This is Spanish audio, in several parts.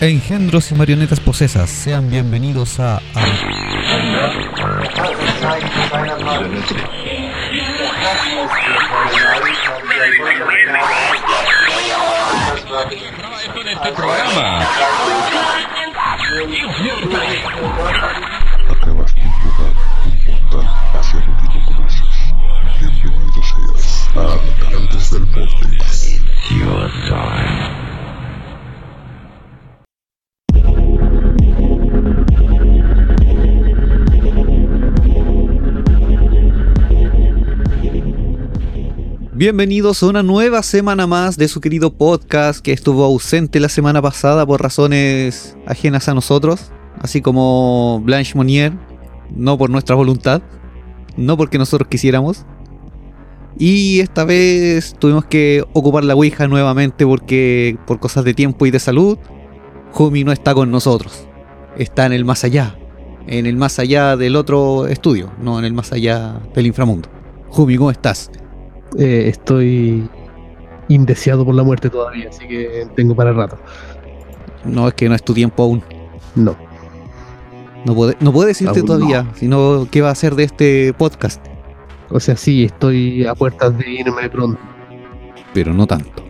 Engendros y marionetas posesas, sean bienvenidos a... este programa. Acabas de invocar un portal hacia el último conoces. Bienvenido seas a Habitantes del Vortex. Bienvenidos a una nueva semana más de su querido podcast que estuvo ausente la semana pasada por razones ajenas a nosotros, así como Blanche Monnier, no por nuestra voluntad, no porque nosotros quisiéramos. Y esta vez tuvimos que ocupar la Ouija nuevamente porque por cosas de tiempo y de salud, Jumi no está con nosotros. Está en el más allá, en el más allá del otro estudio, no en el más allá del inframundo. Jumi, ¿cómo estás? Eh, estoy indeseado por la muerte todavía, así que tengo para rato. No, es que no es tu tiempo aún. No. No puede, no puede decirte Aún todavía, sino qué va a hacer de este podcast. O sea, sí, estoy a puertas de irme pronto. Pero no tanto.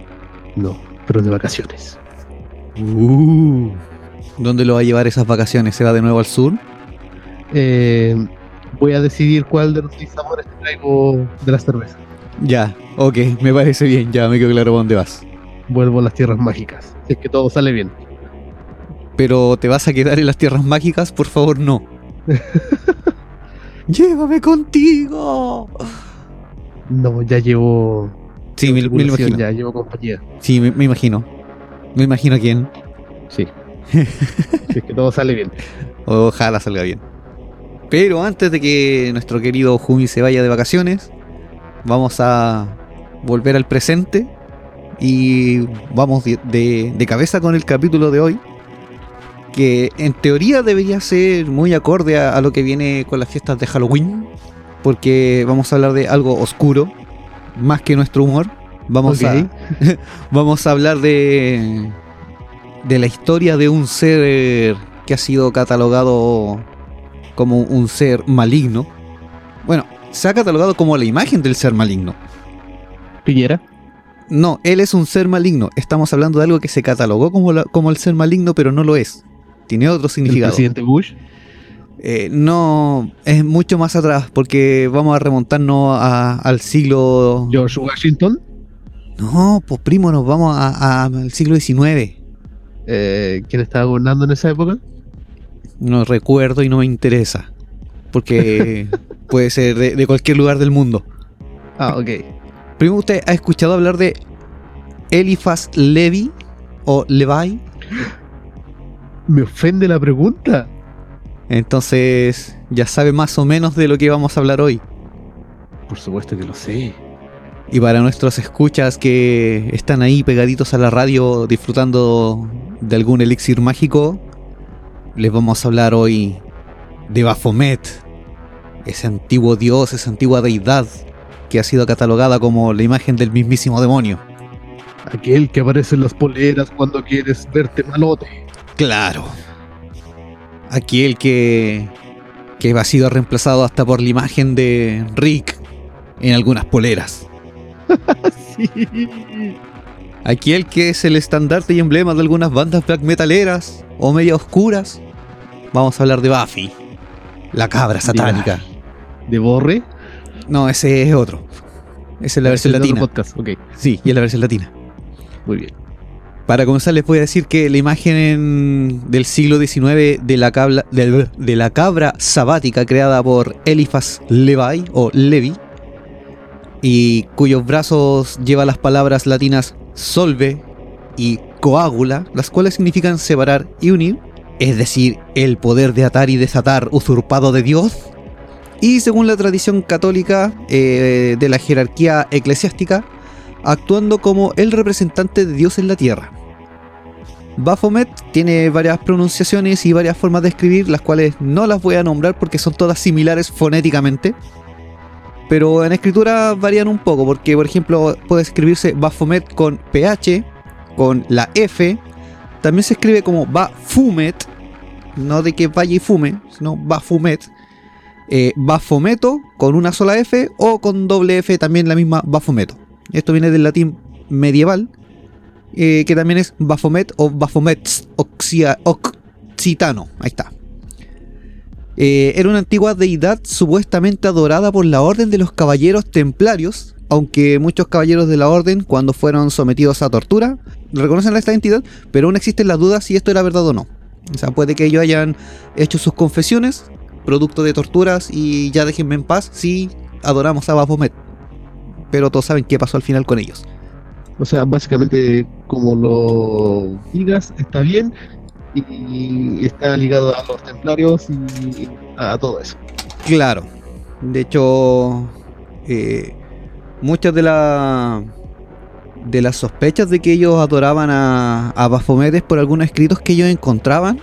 No, pero de vacaciones. Uh. ¿Dónde lo va a llevar esas vacaciones? ¿Se va de nuevo al sur? Eh, voy a decidir cuál de los seis sabores te traigo de la cerveza. Ya, ok, me parece bien, ya me quedo claro para dónde vas. Vuelvo a las tierras mágicas. Si es que todo sale bien. Pero ¿te vas a quedar en las tierras mágicas? Por favor, no. ¡Llévame contigo! No, ya llevo. Sí, me, me imagino. Ya llevo compañía. Sí, me, me imagino. Me imagino quién. Sí. si es que todo sale bien. Ojalá salga bien. Pero antes de que nuestro querido Jumi se vaya de vacaciones, vamos a volver al presente y vamos de, de- de cabeza con el capítulo de hoy, que en teoría debería ser muy acorde a, a lo que viene con las fiestas de Halloween, porque vamos a hablar de algo oscuro, más que nuestro humor. Vamos, a, vamos a hablar de, de la historia de un ser que ha sido catalogado como un ser maligno. Bueno, se ha catalogado como la imagen del ser maligno. Piñera. No, él es un ser maligno. Estamos hablando de algo que se catalogó como, la- como el ser maligno, pero no lo es. Tiene otro El significado. presidente Bush. Eh, no, es mucho más atrás, porque vamos a remontarnos a- al siglo... George Washington. No, pues primo, nos vamos a- a- al siglo XIX. Eh, ¿Quién estaba gobernando en esa época? No recuerdo y no me interesa. Porque puede ser de, de cualquier lugar del mundo. Ah, ok. Primo, ¿usted ha escuchado hablar de Eliphas Levi o Levi? Me ofende la pregunta. Entonces ya sabe más o menos de lo que vamos a hablar hoy. Por supuesto que lo sé. Y para nuestros escuchas que están ahí pegaditos a la radio disfrutando de algún elixir mágico, les vamos a hablar hoy de Baphomet, ese antiguo dios, esa antigua deidad que ha sido catalogada como la imagen del mismísimo demonio. Aquel que aparece en las poleras cuando quieres verte malote. Claro. Aquel que, que ha sido reemplazado hasta por la imagen de Rick en algunas poleras. Sí. Aquel que es el estandarte y emblema de algunas bandas black metaleras o media oscuras. Vamos a hablar de Buffy, la cabra satánica. ¿De Borre? No, ese es otro. Esa es la versión es otro latina. podcast. Ok, Sí, y es la versión latina. muy bien. Para comenzar les voy a decir que la imagen del siglo XIX de la, cabla- de, de la cabra sabática creada por Eliphas Levi o Levi y cuyos brazos lleva las palabras latinas solve y coágula, las cuales significan separar y unir, es decir, el poder de atar y desatar usurpado de Dios. Y según la tradición católica eh, de la jerarquía eclesiástica, actuando como el representante de Dios en la tierra. Baphomet tiene varias pronunciaciones y varias formas de escribir, las cuales no las voy a nombrar porque son todas similares fonéticamente. Pero en escritura varían un poco, porque por ejemplo puede escribirse Baphomet con PH, con la F, También se escribe como Bafumet, no de que vaya y fume, sino Bafumet. Eh, Bafometo con una sola F o con doble F también la misma Bafometo. Esto viene del latín medieval, eh, que también es Baphomet o Baphomet occitano. Ahí está. Eh, era una antigua deidad supuestamente adorada por la orden de los caballeros templarios, aunque muchos caballeros de la orden, cuando fueron sometidos a tortura, reconocen esta entidad, pero aún existen las dudas si esto era verdad o no. O sea, puede que ellos hayan hecho sus confesiones, producto de torturas, y ya déjenme en paz si adoramos a Baphomet. Pero todos saben qué pasó al final con ellos. O sea, básicamente, como lo digas, está bien y está ligado a los templarios y a todo eso. Claro. De hecho, eh, muchas de la de las sospechas de que ellos adoraban a, a Baphomet es por algunos escritos que ellos encontraban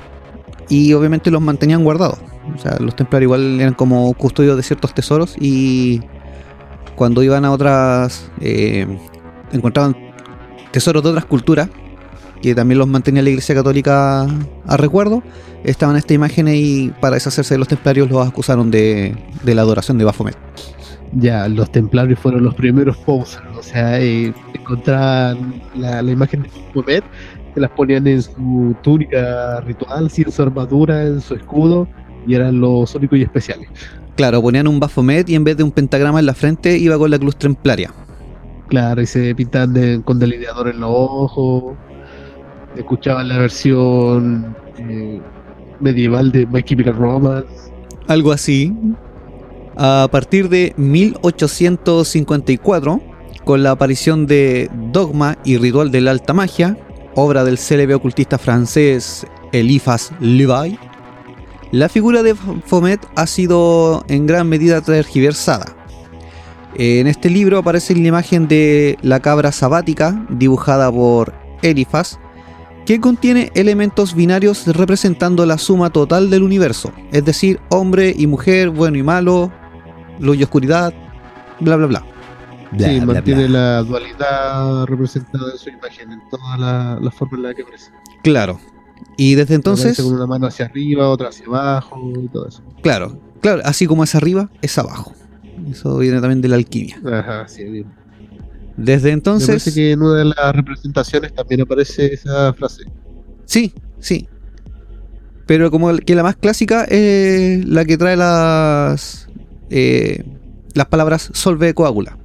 y obviamente los mantenían guardados. O sea, los templarios igual eran como custodios de ciertos tesoros y cuando iban a otras eh, encontraban tesoros de otras culturas que también los mantenía la Iglesia Católica a recuerdo, estaban estas imágenes y para deshacerse de los templarios los acusaron de, de la adoración de Baphomet. Ya, los templarios fueron los primeros posers, o sea, eh, encontraban la, imagen de Baphomet, se las ponían en su túnica ritual, sin su armadura, en su escudo, y eran los únicos y especiales. Claro, ponían un Baphomet y en vez de un pentagrama en la frente iba con la cruz templaria. Claro, y se pintaban de- con delineador en los ojos, escuchaban la versión eh, medieval de My Chemical Romance. Algo así. A partir de 1854, con la aparición de Dogma y Ritual de la Alta Magia, obra del célebre ocultista francés Eliphas Levi, la figura de Baphomet ha sido en gran medida tergiversada. En este libro aparece la imagen de la cabra sabática, dibujada por Eliphas, que contiene elementos binarios representando la suma total del universo, es decir, hombre y mujer, bueno y malo, luz y oscuridad, bla bla bla. sí, mantiene la dualidad representada en su imagen, en todas las la formas en las que aparece. Claro. Y desde entonces, con una mano hacia arriba, otra hacia abajo y todo eso. claro, claro, así como es arriba, es abajo. Eso viene también de la alquimia. Ajá, sí, bien. Desde Me entonces, parece que en una de las representaciones también aparece esa frase. sí, sí. Pero como que la más clásica es la que trae las eh, las palabras solve coagula.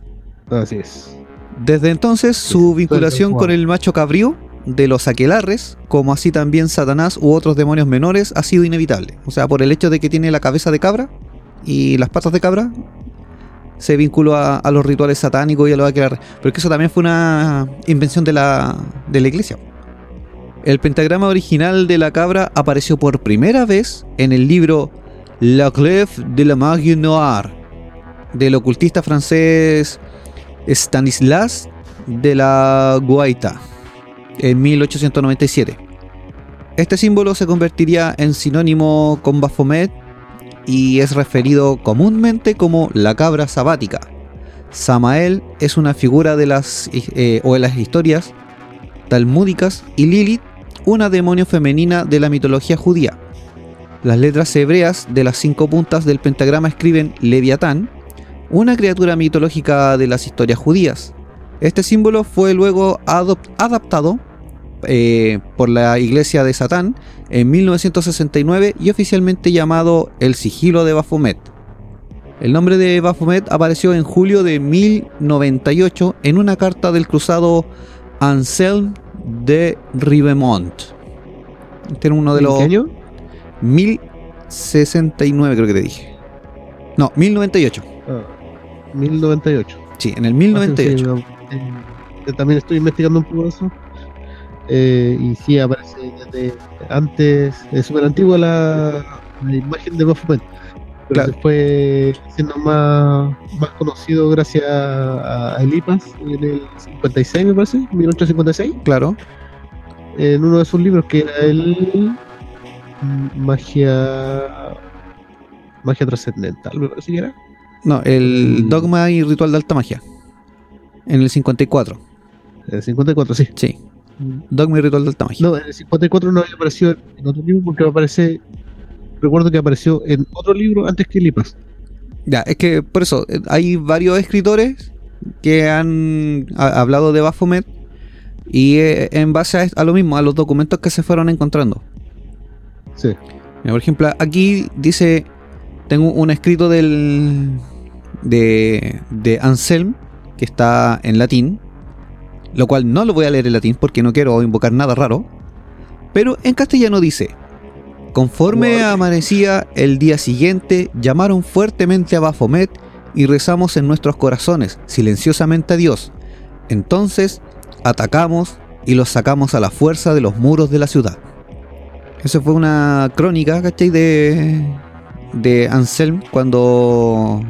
Así es. Desde entonces, su Sí, vinculación con el macho cabrío de los aquelarres, como así también Satanás u otros demonios menores, ha sido inevitable. O sea, por el hecho de que tiene la cabeza de cabra y las patas de cabra, se vinculó a, los rituales satánicos y a los aquelarres. Pero que eso también fue una invención de la, de la iglesia. El pentagrama original de la cabra apareció por primera vez en el libro La Clef de la Magie Noire del ocultista francés Stanislas de la Guaita en 1897. Este símbolo se convertiría en sinónimo con Baphomet y es referido comúnmente como la cabra sabática. Samael es una figura de las, eh, o de las historias talmúdicas y Lilith una demonio femenina de la mitología judía. Las letras hebreas de las cinco puntas del pentagrama escriben Leviatán, una criatura mitológica de las historias judías. Este símbolo fue luego adaptado eh, por la Iglesia de Satán en 1969 y oficialmente llamado el sigilo de Baphomet. El nombre de Baphomet apareció en julio de 1098 en una carta del cruzado Anselm de Ribemont. Este era uno de ¿En los qué año? 1069 creo que te dije. No, 1098. Ah, 1098. Sí, en el Ah, 1098. Eh, yo también estoy investigando un poco eso. Eh, y sí, aparece desde antes, es súper antigua la, la imagen de Baphomet. Pero Claro. se fue siendo más, más conocido gracias a, Elipas en el 56, me parece, 1856, Claro. en uno de sus libros que era el mm, Magia Magia Trascendental, me parece que era. No, el Mm. dogma y ritual de alta magia. En el 54. El 54, sí. Sí. Dogma y Ritual de Alta Magia. No, en el 54 no había aparecido en otro libro porque me parece. Recuerdo que apareció en otro libro antes que Lipas. Ya, es que por eso, eh, hay varios escritores que han ha- hablado de Baphomet y eh, en base a, lo mismo, a los documentos que se fueron encontrando. Sí. Mira, por ejemplo, aquí dice, tengo un escrito del de, de Anselm que está en latín, lo cual no lo voy a leer en latín porque no quiero invocar nada raro, pero en castellano dice, conforme amanecía el día siguiente, llamaron fuertemente a Baphomet y rezamos en nuestros corazones silenciosamente a Dios. Entonces atacamos y los sacamos a la fuerza de los muros de la ciudad. Esa fue una crónica, ¿cachai? De, de Anselm cuando,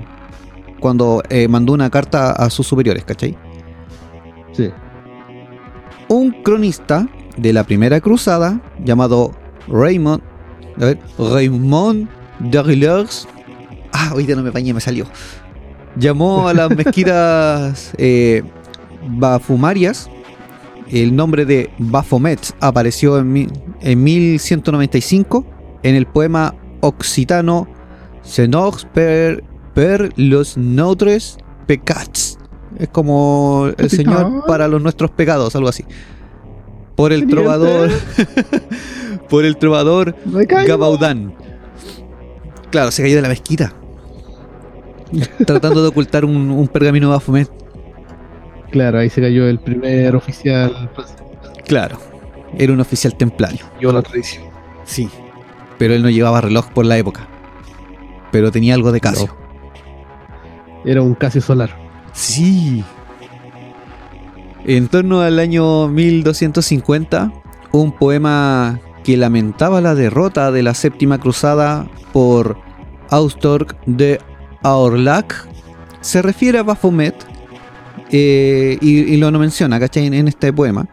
cuando eh, mandó una carta a sus superiores, ¿cachai? Sí. Un cronista de la primera cruzada llamado Raymond, a ver, Raymond Darlers, ah, hoy día no me bañé, me salió, llamó a las mezquitas eh, bafumarias. El nombre de Baphomet apareció en, mi- en 1195 en el poema occitano Senox per, per los notre peccats. Es como el Señor para los nuestros pecados, algo así. Por el trovador. por el trovador. Gabaudán. Claro, se cayó de la mezquita. tratando de ocultar un, un pergamino de Baphomet. Claro, ahí se cayó el primer oficial. Claro, era un oficial templario. Yo la tradición. Sí. Pero él no llevaba reloj por la época. Pero tenía algo de Casio. Era un Casio solar. Sí. En torno al año 1250, un poema que lamentaba la derrota de la séptima cruzada por Austorg de Aorlac se refiere a Baphomet eh, y, lo no menciona, ¿cachai? En, en este poema.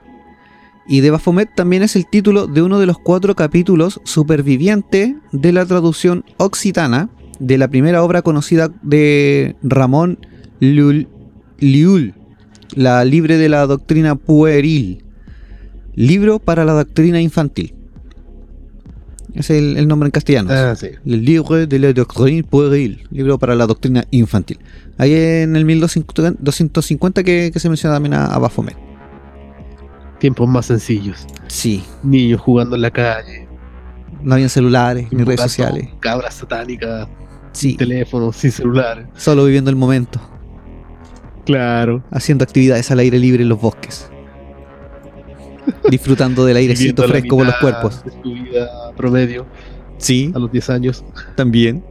Y de Baphomet también es el título de uno de los cuatro capítulos superviviente de la traducción occitana de la primera obra conocida de Ramón Liul, la libre de la doctrina pueril, libro para la doctrina infantil. Ese es el, el nombre en castellano. Ah, sí. El libro de la doctrina pueril, libro para la doctrina infantil. Ahí en el 1250 que, que se menciona también a, a Baphomet. Tiempos más sencillos. Sí, Niños jugando en la calle. no habían celulares ni redes sociales. Cabras satánicas. Sí, Teléfonos, sin celular. solo viviendo el momento, Claro. haciendo actividades al aire libre en los bosques. Disfrutando del airecito fresco por los cuerpos. de su vida promedio Sí, a los 10 años. también.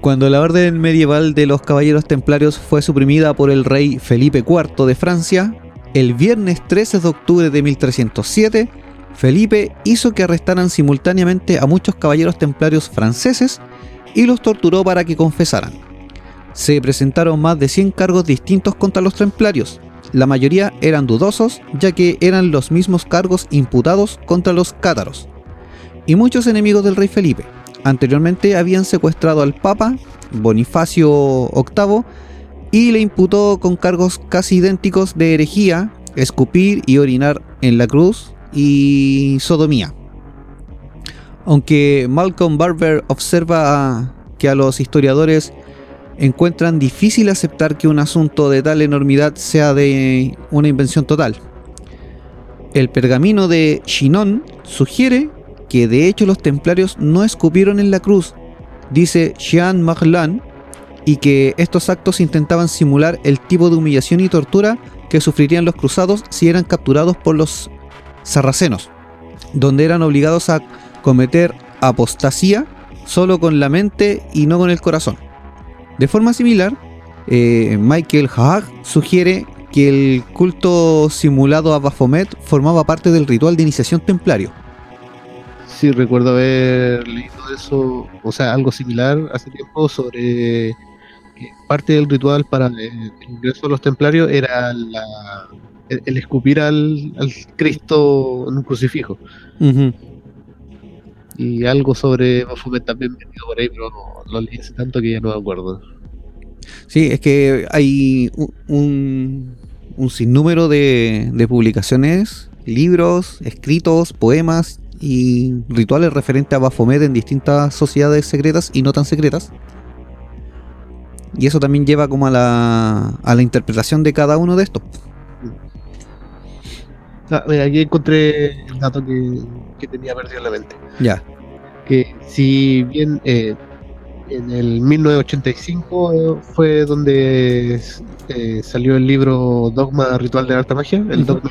Cuando la orden medieval de los caballeros templarios fue suprimida por el rey Felipe IV de Francia, el viernes 13 de octubre de 1307, Felipe hizo que arrestaran simultáneamente a muchos caballeros templarios franceses y los torturó para que confesaran. Se presentaron más de 100 cargos distintos contra los templarios. La mayoría eran dudosos, ya que eran los mismos cargos imputados contra los cátaros y muchos enemigos del rey Felipe. Anteriormente habían secuestrado al Papa, Bonifacio VIII, y le imputó con cargos casi idénticos de herejía, escupir y orinar en la cruz y sodomía. Aunque Malcolm Barber observa que a los historiadores encuentran difícil aceptar que un asunto de tal enormidad sea de una invención total. El pergamino de Chinon sugiere que de hecho los templarios no escupieron en la cruz, dice Jean Marlan, y que estos actos intentaban simular el tipo de humillación y tortura que sufrirían los cruzados si eran capturados por los sarracenos, donde eran obligados a cometer apostasía solo con la mente y no con el corazón. De forma similar, eh, Michael Haag sugiere que el culto simulado a Baphomet formaba parte del ritual de iniciación templario. Sí, recuerdo haber leído eso, o sea, algo similar hace tiempo sobre que parte del ritual para el, ingreso a los templarios era la- el, el escupir al, al Cristo en un crucifijo. Y algo sobre Baphomet también metido por ahí, pero no, lo leí hace tanto que ya no me acuerdo. Sí, es que hay un, un- un sinnúmero de, de publicaciones, libros, escritos, poemas y rituales referentes a Baphomet en distintas sociedades secretas y no tan secretas. Y eso también lleva como a la, a la interpretación de cada uno de estos. Ah, mira, aquí encontré el dato que, que tenía perdido en la mente. Ya. Que si bien eh, en el 1985 eh, fue donde eh, salió el libro Dogma Ritual de la Alta Magia, el. Dogma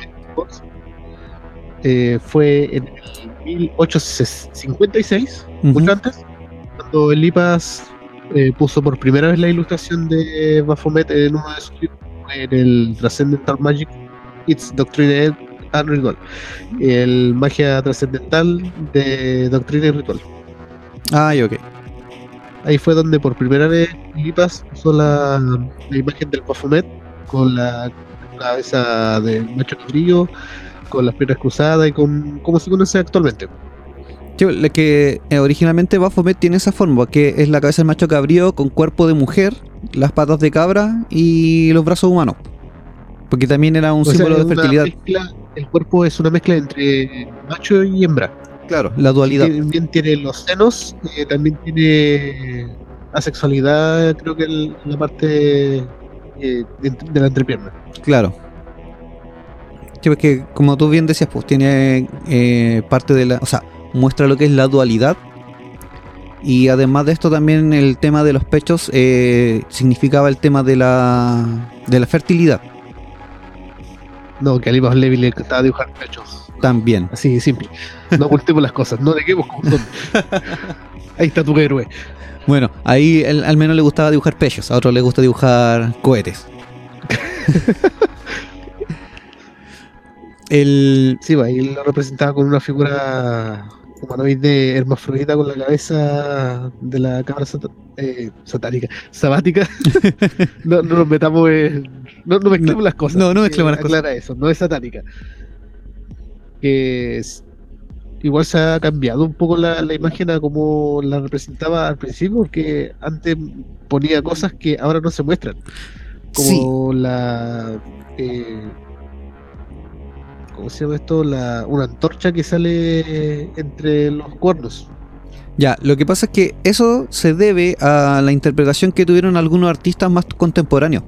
eh, fue en el 1856, Ujú. mucho antes, cuando el IPAS eh, puso por primera vez la ilustración de Baphomet en uno de sus libros, fue en el Transcendental Magic, Its Doctrine and Ritual, el Magia Trascendental de Doctrina y Ritual. Ah, ok. Ahí fue donde por primera vez Lipas usó la, la imagen del Baphomet con la cabeza de macho cabrillo, con las piernas cruzadas y con como se conoce actualmente. Sí, la que eh, originalmente Baphomet tiene esa forma, que es la cabeza del macho cabrío con cuerpo de mujer, las patas de cabra y los brazos humanos. Porque también era un O símbolo de fertilidad. mezcla- el cuerpo es una mezcla entre macho y hembra. Claro, la dualidad. También tiene los senos, eh, también tiene asexualidad, creo que en la parte eh, de, de la entrepierna. Claro. Sí, porque como tú bien decías, pues tiene eh, parte de la. O sea, muestra lo que es la dualidad. Y además de esto, también el tema de los pechos eh, significaba el tema de la, de la fertilidad. No, que a Lipas Levi le encantaba dibujar pechos. También. Así simple. No ocultemos las cosas, no neguemos como. Ahí está tu héroe. Bueno, ahí él- al menos le gustaba dibujar pechos, a otros le gusta dibujar cohetes. el, Sí, pues, ahí lo representaba con una figura humanoide hermafrodita con la cabeza de la cabra sata- eh, satánica, sabática. no, no nos metamos en. No, no mezclemos No, las cosas. no, no mezclemos las Aclara eso, no es satánica. Que es- igual se ha cambiado un poco la, la imagen a como la representaba al principio, porque antes ponía cosas que ahora no se muestran. Como la. eh, ¿Cómo se llama esto? La, una antorcha que sale entre los cuernos. ya, lo que pasa es que eso se debe a la interpretación que tuvieron algunos artistas más contemporáneos.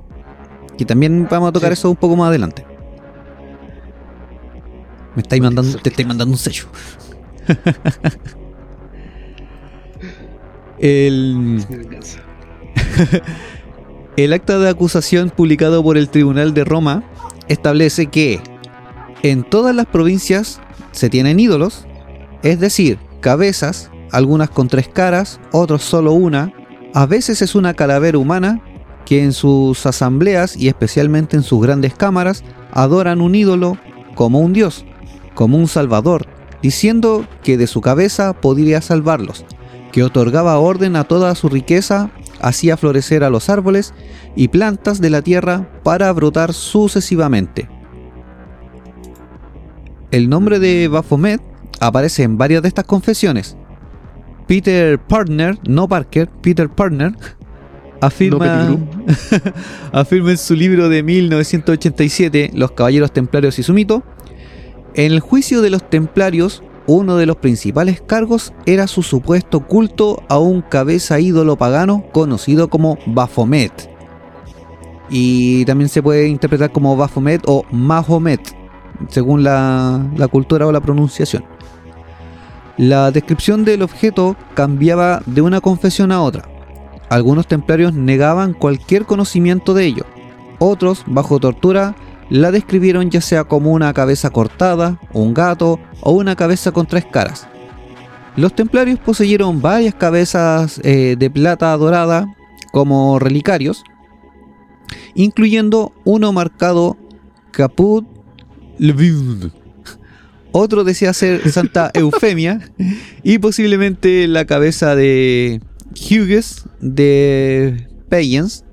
Que también vamos a tocar Sí. eso un poco más adelante. Me estáis mandando, te estáis mandando un sello. El acta de acusación publicado por el Tribunal de Roma establece que en todas las provincias se tienen ídolos, es decir, cabezas, algunas con tres caras, otros solo una, a veces es una calavera humana que en sus asambleas y especialmente en sus grandes cámaras adoran un ídolo como un dios, como un salvador, diciendo que de su cabeza podría salvarlos, que otorgaba orden a toda su riqueza, hacía florecer a los árboles y plantas de la tierra para brotar sucesivamente. El nombre de Baphomet aparece en varias de estas confesiones. Peter Partner, no Parker, Peter Partner, afirma, No afirma en su libro de 1987, Los Caballeros Templarios y su mito, en el juicio de los templarios, uno de los principales cargos era su supuesto culto a un cabeza ídolo pagano conocido como Baphomet. Y también se puede interpretar como Baphomet o Mahomet, según la, cultura o la pronunciación. La descripción del objeto cambiaba de una confesión a otra. Algunos templarios negaban cualquier conocimiento de ello. Otros, bajo tortura, la describieron ya sea como una cabeza cortada, un gato o una cabeza con tres caras. Los templarios poseyeron varias cabezas eh, de plata dorada como relicarios, incluyendo uno marcado Caput Lviv. Otro decía ser Santa Eufemia y posiblemente la cabeza de Hughes de Payens.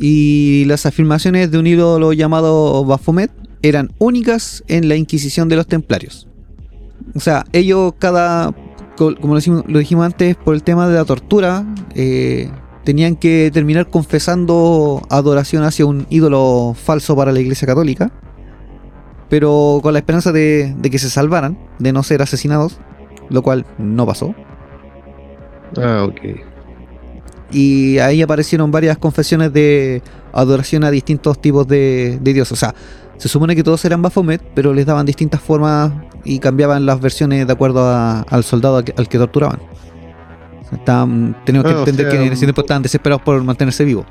Y las afirmaciones de un ídolo llamado Baphomet eran únicas en la Inquisición de los Templarios. O sea, ellos cada, co- como lo dijimos, lo dijimos antes, por el tema de la tortura, eh, tenían que terminar confesando adoración hacia un ídolo falso para la Iglesia Católica, pero con la esperanza de, de que se salvaran, de no ser asesinados, lo cual no pasó. Ah, ok. Y ahí aparecieron varias confesiones de adoración a distintos tipos de, de dioses. O sea, se supone que todos eran Baphomet, pero les daban distintas formas y cambiaban las versiones de acuerdo a- al soldado al que, al que torturaban. Estaban, tenemos que Ah, entender sea, que en ese tiempo estaban desesperados por mantenerse vivos.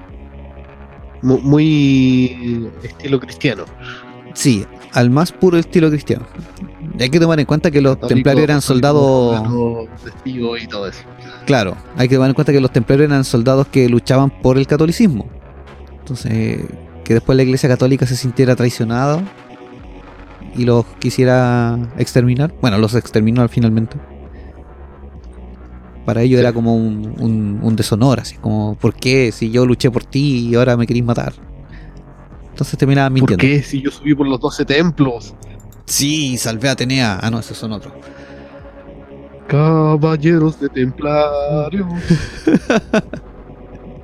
Mu- Muy estilo cristiano. Sí, al más puro estilo cristiano. Hay que tomar en cuenta que los Católico, templarios eran soldados. y todo eso. Claro, hay que tomar en cuenta que los templarios eran soldados que luchaban por el catolicismo. Entonces, que después la iglesia católica se sintiera traicionada y los quisiera exterminar. Bueno, los exterminó finalmente. Para ellos era como un, un- un deshonor, así como, ¿por qué? Si yo luché por ti y ahora me querís matar. Entonces terminaban ¿Por mintiendo. qué si yo subí por los 12 templos? Sí, salvé a Atenea. Ah, no, esos son otros. Caballeros de templarios.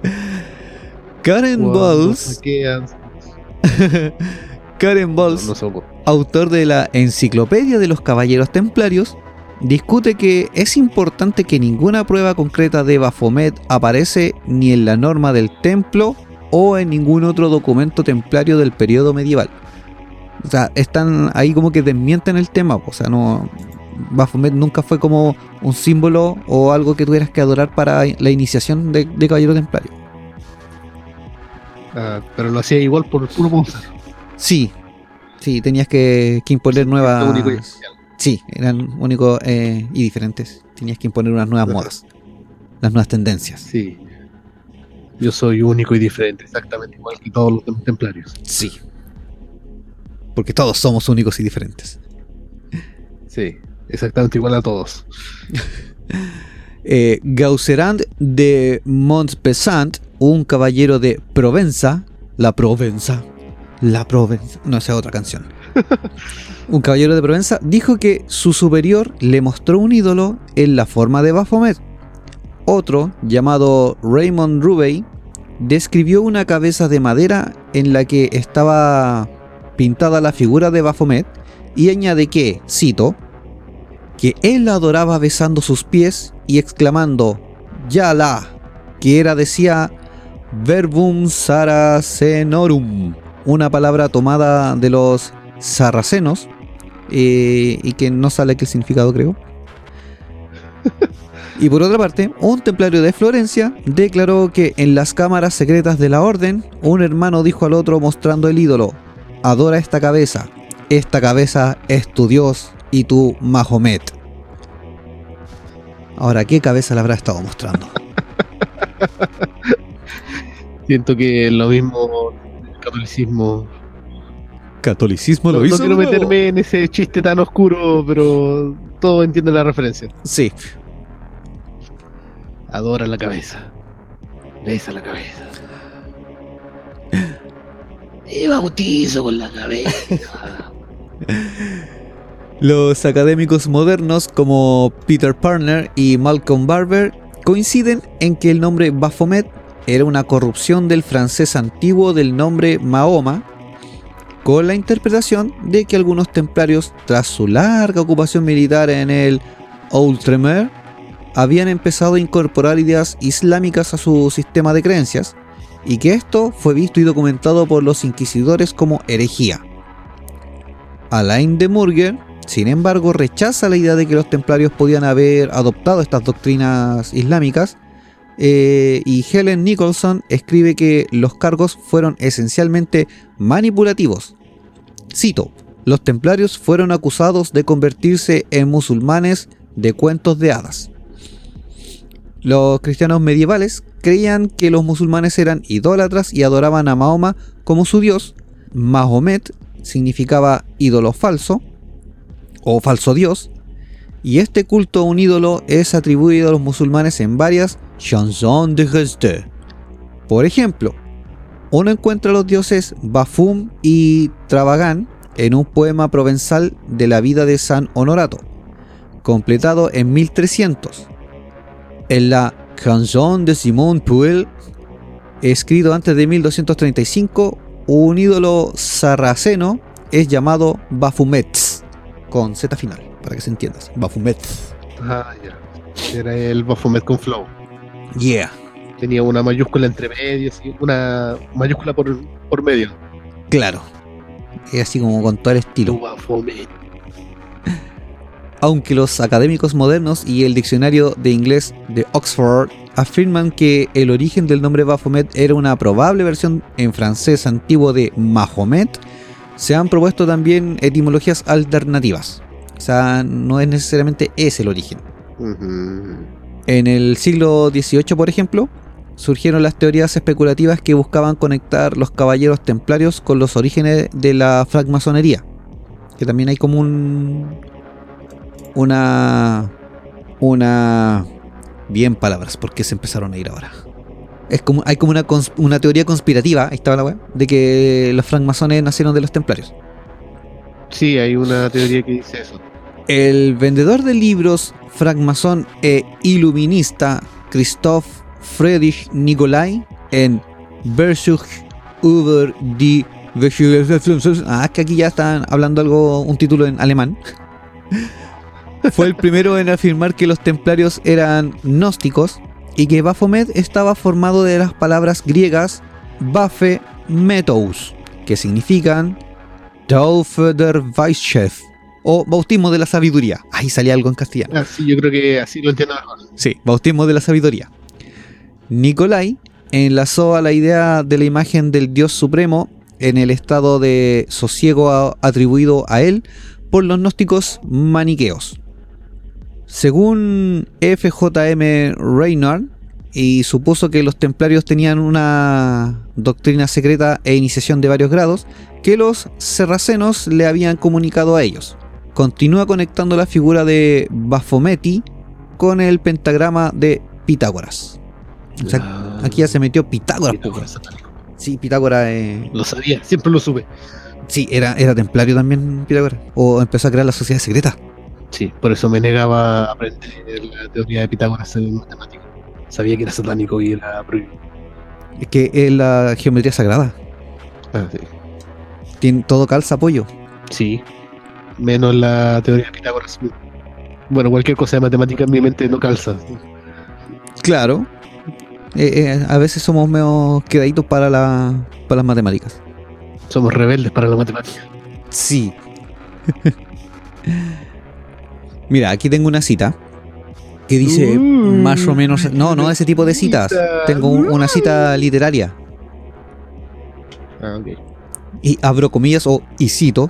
Karen Bowles, saquean- Karen No, no cómo. autor de la Enciclopedia de los Caballeros Templarios, discute que es importante que ninguna prueba concreta de Baphomet aparece ni en la norma del templo o en ningún otro documento templario del periodo medieval. O sea, están ahí como que desmienten el tema, o sea, no Baphomet nunca fue como un símbolo o algo que tuvieras que adorar para la iniciación de, de Caballero Templario. Ah, pero lo hacía igual por puro monster. Sí, sí, tenías que, que imponer nuevas... Único y. Sí, eran únicos eh, y diferentes. Tenías que imponer unas nuevas modas, las nuevas tendencias. Sí. Yo soy único y diferente, exactamente igual que todos los tem- templarios. Sí. Porque todos somos únicos y diferentes. Sí, exactamente igual a todos. Eh, Gaucerand de Montpesant, un caballero de Provenza, la Provenza, la Provenza, no esa es otra canción. un caballero de Provenza dijo que su superior le mostró un ídolo en la forma de Baphomet. Otro, llamado Raymond Rubey, describió una cabeza de madera en la que estaba pintada la figura de Baphomet y añade que, cito, que él la adoraba besando sus pies y exclamando Yala, que era decía Verbum Saracenorum, una palabra tomada de los sarracenos eh, y que no sale el significado creo. Y por otra parte, un templario de Florencia declaró que en las cámaras secretas de la orden, un hermano dijo al otro mostrando el ídolo, adora esta cabeza, esta cabeza es tu Dios y tu Mahomet. Ahora, ¿qué cabeza le habrá estado mostrando? Siento que lo mismo el catolicismo. Catolicismo No, no quiero meterme en ese chiste tan oscuro, pero todos entienden la referencia. Sí, Adora la cabeza. Besa la cabeza. Y bautizo con la cabeza. Los académicos modernos como Peter Parner y Malcolm Barber coinciden en que el nombre Baphomet era una corrupción del francés antiguo del nombre Mahoma, con la interpretación de que algunos templarios, tras su larga ocupación militar en el Outremer, habían empezado a incorporar ideas islámicas a su sistema de creencias, y que esto fue visto y documentado por los inquisidores como herejía. Alain de Murger, sin embargo, rechaza la idea de que los templarios podían haber adoptado estas doctrinas islámicas. eh, y Helen Nicholson escribe que los cargos fueron esencialmente manipulativos. Cito, los templarios fueron acusados de convertirse en musulmanes de cuentos de hadas. Los cristianos medievales creían que los musulmanes eran idólatras y adoraban a Mahoma como su dios. Mahomet significaba ídolo falso o falso dios, y este culto a un ídolo es atribuido a los musulmanes en varias chansons de geste. Por ejemplo, uno encuentra los dioses Bafum y Travagán en un poema provenzal de la vida de San Honorato, completado en 1300. En la Chanson de Simon Puel escrito antes de 1235, un ídolo sarraceno es llamado Baphomet, con Z final, para que se entienda. Baphomet. Ah, ya. Era el Baphomet con Flow. Yeah. Tenía una mayúscula entre medio, así, una mayúscula por, por medio. Claro. Es así como con todo el estilo. Baphomet. Aunque los académicos modernos y el diccionario de inglés de Oxford afirman que el origen del nombre Baphomet era una probable versión en francés antiguo de Mahomet, se han propuesto también etimologías alternativas. O sea, no es necesariamente ese el origen. En el siglo XVIII, por ejemplo, surgieron las teorías especulativas que buscaban conectar los caballeros templarios con los orígenes de la francmasonería. Que también hay como un. Una. Una. Bien palabras, porque se empezaron a ir ahora. Es como, hay como una, una teoría conspirativa, ahí estaba la web, de que los francmasones nacieron de los templarios. Sí, hay una teoría que dice eso. El vendedor de libros francmasón e iluminista Christoph Friedrich Nicolai en Versuch über die Ah, que aquí ya están hablando algo, un título en alemán. Fue el primero en afirmar que los templarios eran gnósticos y que Baphomet estaba formado de las palabras griegas Baphe Metous, que significan Taufe der Weisschef o bautismo de la sabiduría. Ahí salía algo en castellano. Ah, sí, yo creo que así lo entiendo mejor. Sí, bautismo de la sabiduría. Nicolai enlazó a la idea de la imagen del Dios Supremo en el estado de sosiego atribuido a él por los gnósticos maniqueos. Según FJM Reynard, y supuso que los templarios tenían una doctrina secreta e iniciación de varios grados que los serracenos le habían comunicado a ellos. Continúa conectando la figura de Baphomet con el pentagrama de Pitágoras. O sea, aquí ya se metió Pitágoras. po, Pitágoras. Sí, Pitágoras. eh, Lo sabía, siempre lo supe. sí, era, era templario también Pitágoras. O empezó a crear la sociedad secreta. Sí, por eso me negaba a aprender la teoría de Pitágoras en matemáticas. Sabía que era satánico y era prohibido. Es que es la geometría sagrada. Ah, sí. Tiene, todo calza apoyo. Sí, menos la teoría de Pitágoras. Bueno, cualquier cosa de matemática en mi mente no calza. Claro. Eh, eh, a veces somos medio quedaditos para, la, para las matemáticas. Somos rebeldes para la matemática. Sí. Mira, aquí tengo una cita que dice más o menos. No, no ese tipo de citas. cita. Tengo un- una cita literaria. Ah, ok. Y abro comillas o y cito.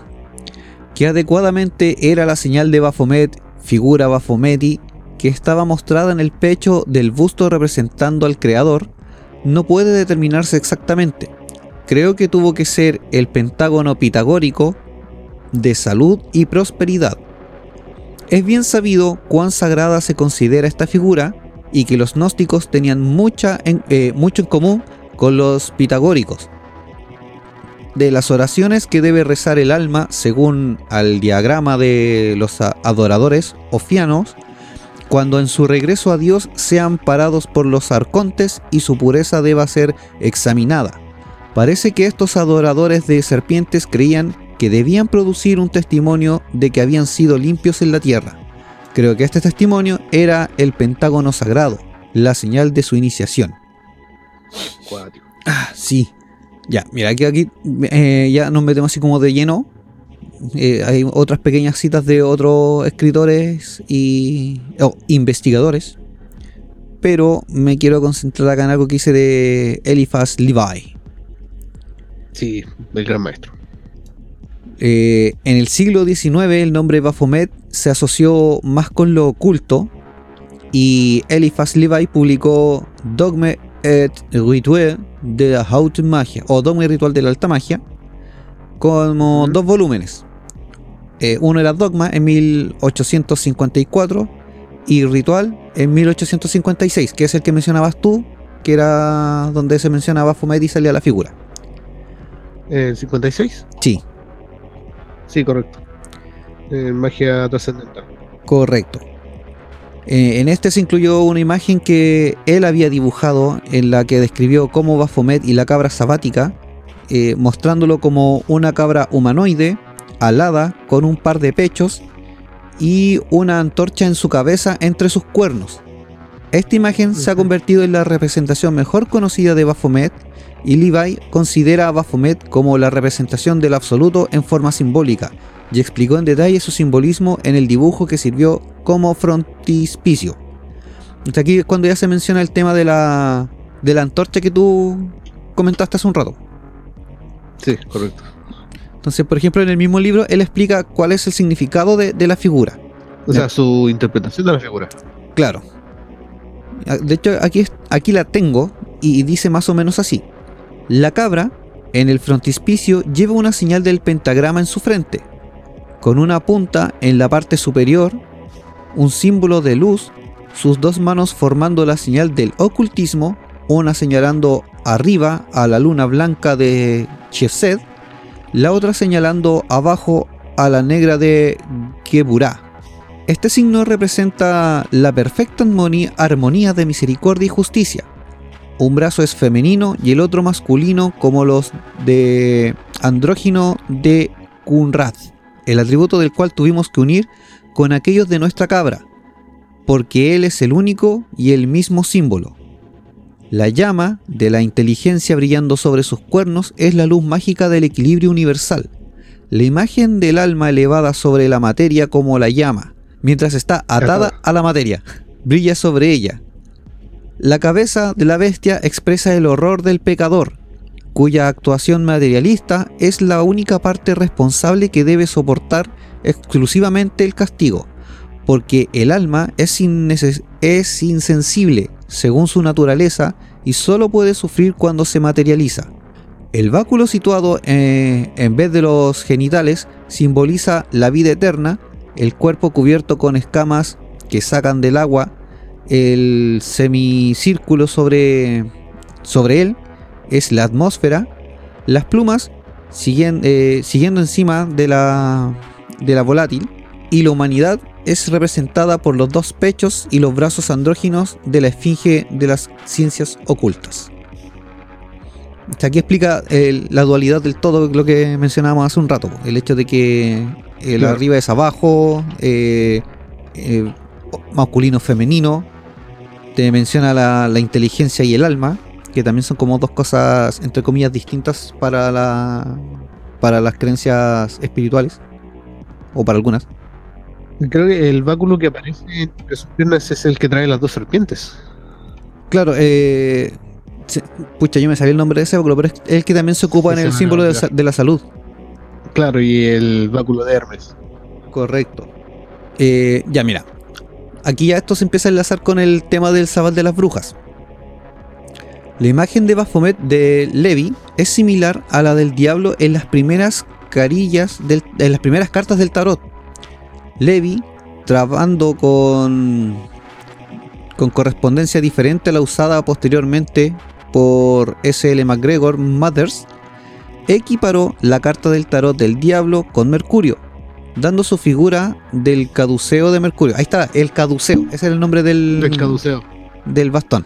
Que adecuadamente era la señal de Baphomet, figura Baphometi, que estaba mostrada en el pecho del busto representando al creador, no puede determinarse exactamente. Creo que tuvo que ser el pentágono pitagórico de salud y prosperidad. Es bien sabido cuán sagrada se considera esta figura y que los gnósticos tenían mucha eh, mucho en común con los pitagóricos. De las oraciones que debe rezar el alma según al diagrama de los adoradores ofianos, cuando en su regreso a Dios sean parados por los arcontes y su pureza deba ser examinada. Parece que estos adoradores de serpientes creían que debían producir un testimonio de que habían sido limpios en la tierra. Creo que este testimonio era el pentágono sagrado, la señal de su iniciación. Ah, sí. Ya, mira, aquí, aquí eh, ya nos metemos así como de lleno. Eh, hay otras pequeñas citas de otros escritores y o investigadores. Pero me quiero concentrar acá en algo que hice de Eliphas Levi. Sí, el gran maestro. Eh, en el siglo XIX el nombre Baphomet se asoció más con lo oculto y Eliphas Levi publicó Dogme et Rituel de la Haute Magia o Dogma y Ritual de la Alta Magia como dos volúmenes. Eh, uno era Dogma en 1854 y Ritual en 1856, que es el que mencionabas tú, que era donde se mencionaba Baphomet y salía la figura. ¿El 56? Sí, Sí, correcto. Eh, magia trascendental. Correcto. Eh, en este se incluyó una imagen que él había dibujado en la que describió cómo Baphomet y la cabra sabática, eh, mostrándolo como una cabra humanoide, alada, con un par de pechos y una antorcha en su cabeza entre sus cuernos. Esta imagen se ha convertido en la representación mejor conocida de Baphomet y Levi considera a Baphomet como la representación del absoluto en forma simbólica y explicó en detalle su simbolismo en el dibujo que sirvió como frontispicio. Hasta aquí es cuando ya se menciona el tema de la, de la antorcha que tú comentaste hace un rato. Sí, correcto. Entonces, por ejemplo, en el mismo libro él explica cuál es el significado de, de la figura. O sea, su interpretación de la figura. Claro. De hecho, aquí, aquí la tengo y dice más o menos así. La cabra, en el frontispicio, lleva una señal del pentagrama en su frente, con una punta en la parte superior, un símbolo de luz, sus dos manos formando la señal del ocultismo, una señalando arriba a la luna blanca de Chesed, la otra señalando abajo a la negra de Geburah. Este signo representa la perfecta armonía de misericordia y justicia. Un brazo es femenino y el otro masculino como los de andrógino de Kunrad, el atributo del cual tuvimos que unir con aquellos de nuestra cabra, porque él es el único y el mismo símbolo. La llama de la inteligencia brillando sobre sus cuernos es la luz mágica del equilibrio universal. La imagen del alma elevada sobre la materia como la llama, mientras está atada a la materia, brilla sobre ella. La cabeza de la bestia expresa el horror del pecador, cuya actuación materialista es la única parte responsable que debe soportar exclusivamente el castigo, porque el alma es, insensible según su naturaleza y solo puede sufrir cuando se materializa. El báculo situado eh, en vez de los genitales simboliza la vida eterna, el cuerpo cubierto con escamas que sacan del agua, el semicírculo sobre, sobre él es la atmósfera, las plumas siguen- eh, siguiendo encima de la, de la volátil y la humanidad es representada por los dos pechos y los brazos andróginos de la esfinge de las ciencias ocultas. Hasta Aquí explica el- la dualidad del todo, lo que mencionábamos hace un rato. El hecho de que el Claro. arriba es abajo, eh, eh, masculino, femenino. Te menciona la, la inteligencia y el alma, que también son como dos cosas, entre comillas, distintas para, la, para las creencias espirituales, o para algunas. Creo que el báculo que aparece entre sus piernas es el que trae las dos serpientes. Claro, eh, pucha, yo me sabía el nombre de ese báculo, pero es el que también se ocupa Sí, en el símbolo de, de la salud. Claro, y el báculo de Hermes. Correcto. Eh, ya, mira. Aquí ya esto se empieza a enlazar con el tema del sabal de las brujas. La imagen de Baphomet de Levi es similar a la del diablo en las primeras carillas del- las primeras cartas del tarot. Levi, trabando con con correspondencia diferente a la usada posteriormente por S.L. McGregor Mathers, equiparó la carta del tarot del diablo con Mercurio, dando su figura del caduceo de Mercurio. Ahí está, el caduceo, ese es el nombre del, El caduceo. del bastón.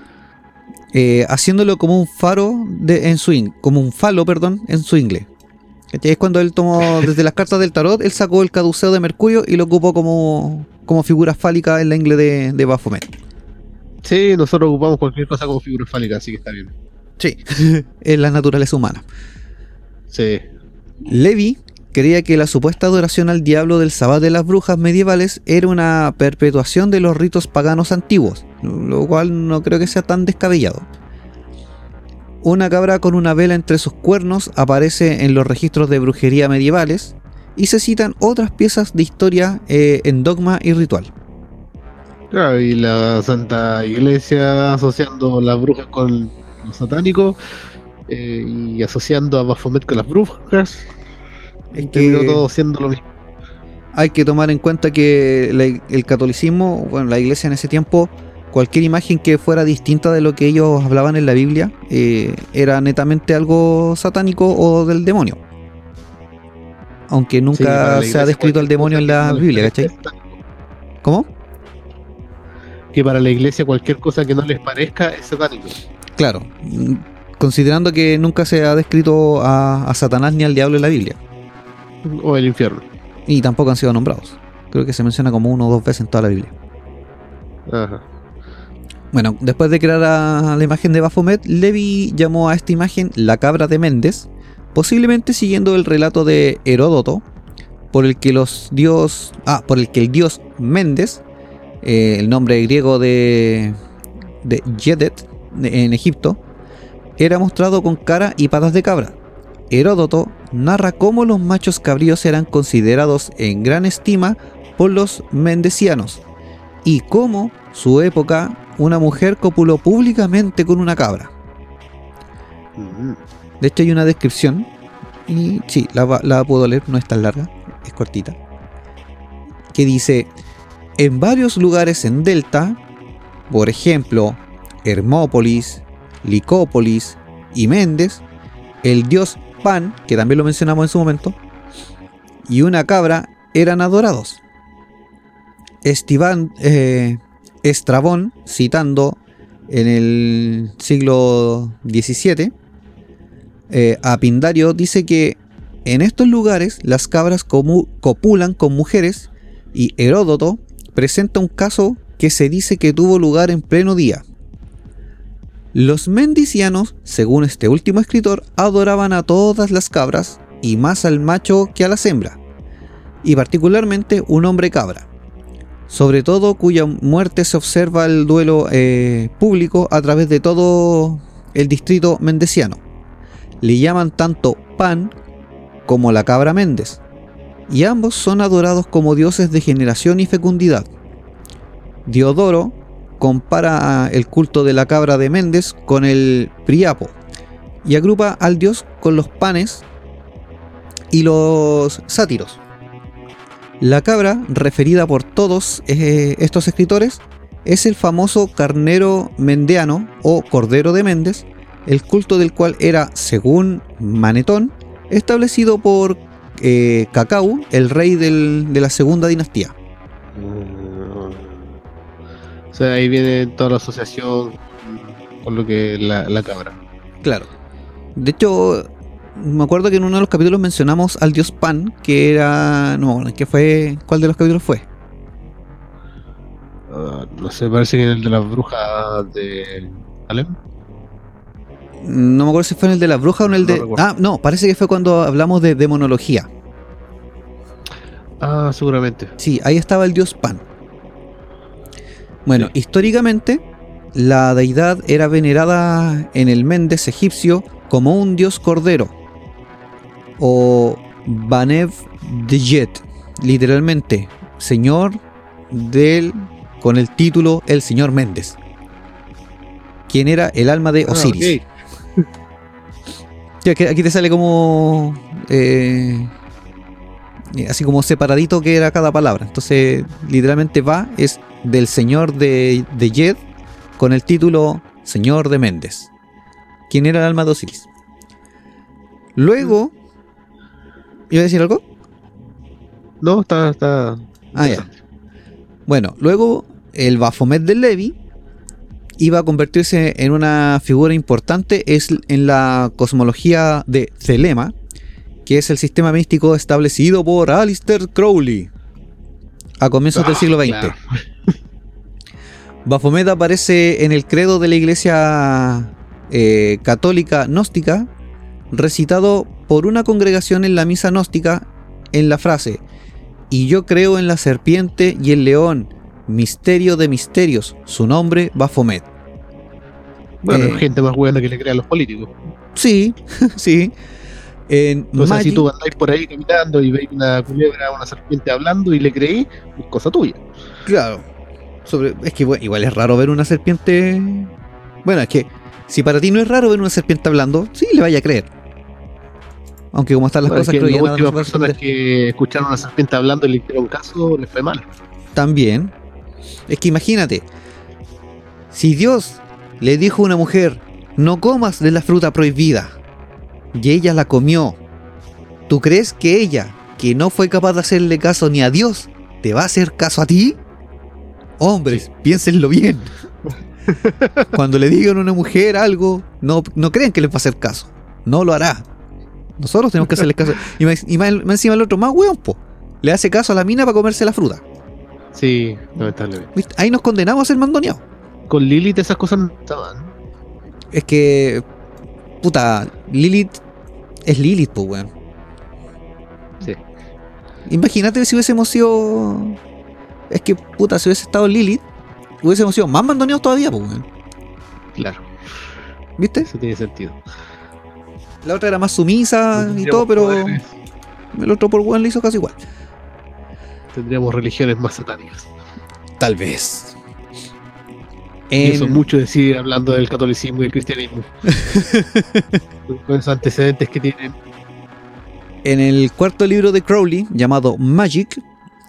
Eh, haciéndolo como un faro de, en su in- como un falo, perdón, en su inglés. Es cuando él tomó desde las cartas del tarot, él sacó el caduceo de Mercurio y lo ocupó como, como figura fálica en la ingle de, de Baphomet. Sí, nosotros ocupamos cualquier cosa como figura fálica, así que está bien. Sí. en la naturaleza humana. Sí. Levi creía que la supuesta adoración al diablo del sabbat de las brujas medievales era una perpetuación de los ritos paganos antiguos, lo cual no creo que sea tan descabellado. Una cabra con una vela entre sus cuernos aparece en los registros de brujería medievales y se citan otras piezas de historia eh, en dogma y ritual. Claro, y la Santa Iglesia asociando las brujas con lo satánico eh, y asociando a Baphomet con las brujas. Es Y terminó que- todo siendo lo mismo. Hay que tomar en cuenta que la- el catolicismo, bueno, la iglesia en ese tiempo, cualquier imagen que fuera distinta de lo que ellos hablaban en la Biblia, eh, era netamente algo satánico o del demonio. Aunque nunca se ha descrito al demonio en que la Biblia, ¿cachai? ¿Cómo? que para la iglesia cualquier cosa que no les parezca es satánico. Claro, considerando que nunca se ha descrito a, a Satanás ni al diablo en la Biblia, O el infierno. y tampoco han sido nombrados. Creo que se menciona como uno o dos veces en toda la Biblia. Ajá. Bueno, después de crear a la imagen de Baphomet, Levi llamó a esta imagen la cabra de Méndez, posiblemente siguiendo el relato de Heródoto, por el que los dios, ah, por el que el dios Méndez, eh, el nombre griego de de Yedet de- en Egipto, era mostrado con cara y patas de cabra. Heródoto narra cómo los machos cabríos eran considerados en gran estima por los mendecianos y cómo su época una mujer copuló públicamente con una cabra. Mm. De hecho hay una descripción y sí, la, la puedo leer, no es tan larga, es cortita. Que dice, en varios lugares en Delta, por ejemplo, Hermópolis, Licópolis y Méndez, el dios Pan, que también lo mencionamos en su momento, y una cabra eran adorados. Estiban, eh, Estrabón, citando en el siglo XVII, eh, a Pindario dice que en estos lugares las cabras copulan con mujeres y Heródoto presenta un caso que se dice que tuvo lugar en pleno día. Los mendicianos, según este último escritor, adoraban a todas las cabras y más al macho que a la hembra, y particularmente un hombre cabra, sobre todo cuya muerte se observa el duelo eh, público a través de todo el distrito mendeciano le llaman tanto Pan como la cabra Méndez, y ambos son adorados como dioses de generación y fecundidad. Diodoro compara el culto de la cabra de Méndez con el Priapo y agrupa al dios con los panes y los sátiros. La cabra, referida por todos eh, estos escritores, es el famoso carnero mendeano o cordero de Méndez, el culto del cual era, según Manetón, establecido por eh, Cacau, el rey de la segunda dinastía. O sea, ahí viene toda la asociación con lo que la, la cabra. Claro. De hecho, me acuerdo que en uno de los capítulos mencionamos al dios Pan, que era... No, ¿qué fue? ¿Cuál de los capítulos fue? Ah, no sé, parece que en el de las brujas de Alem. No me acuerdo si fue en el de la bruja o en el No de... recuerdo. ah, no, parece que fue cuando hablamos de demonología. Ah, seguramente. Sí, ahí estaba el dios Pan. Bueno, Sí. históricamente, la deidad era venerada en el Méndez egipcio como un dios cordero, o Banev Djet, literalmente, señor del, con el título El Señor Méndez, quien era el alma de Ah, Osiris. Sí, aquí, te sale como. eh, así como separadito que era cada palabra. Entonces, literalmente va, es del señor de, de Yed con el título Señor de Méndez. ¿Quién era el alma de Osiris? Luego. ¿Iba a decir algo? No, está, está. Ah, ya. Bueno, luego el Baphomet de Levi iba a convertirse en una figura importante es en la cosmología de Celema, que es el sistema místico establecido por Alistair Crowley a comienzos del Ah, siglo XX. claro. Baphomet aparece en el credo de la iglesia eh, católica gnóstica, recitado por una congregación en la misa gnóstica en la frase, y yo creo en la serpiente y el león, misterio de misterios, su nombre Baphomet. Bueno, Eh, gente más buena que le crea a los políticos. Sí, sí. En O sea, si Magic- tú andáis por ahí caminando y veis una culebra, una serpiente hablando y le creí, es cosa tuya. Claro. Sobre, es que bueno, igual es raro ver una serpiente. Bueno, es que si para ti no es raro ver una serpiente hablando, sí le vaya a creer. Aunque como están las Bueno, es cosas, que creo que las personas que escucharon a una serpiente hablando y le hicieron caso, les fue mal. También. Es que imagínate. Si Dios le dijo a una mujer, no comas de la fruta prohibida, y ella la comió, ¿tú crees que ella, que no fue capaz de hacerle caso ni a Dios, te va a hacer caso a ti? Hombres, piénsenlo bien. Cuando le digan a una mujer algo, no, no creen que les va a hacer caso. No lo hará. Nosotros tenemos que hacerle caso. Y más, y más- más encima el otro, más weón, po. Le hace caso a la mina para comerse la fruta. Sí, lamentablemente. Ahí nos condenamos a ser mandoneados. Con Lilith esas cosas no estaban. Es que. Puta, Lilith es Lilith, pues, weón. Sí. Imagínate si hubiésemos sido. Es que, puta, si hubiese estado Lilith, hubiésemos sido más mandoneados todavía, pues, weón. Claro, ¿Viste? eso tiene sentido. La otra era más sumisa y todo, pero poderes, el otro por weón le hizo casi igual. Tendríamos religiones más satánicas. Tal vez. Y eso es En- mucho decir hablando del catolicismo y el cristianismo. Con esos antecedentes que tienen. En el cuarto libro de Crowley, llamado Magic,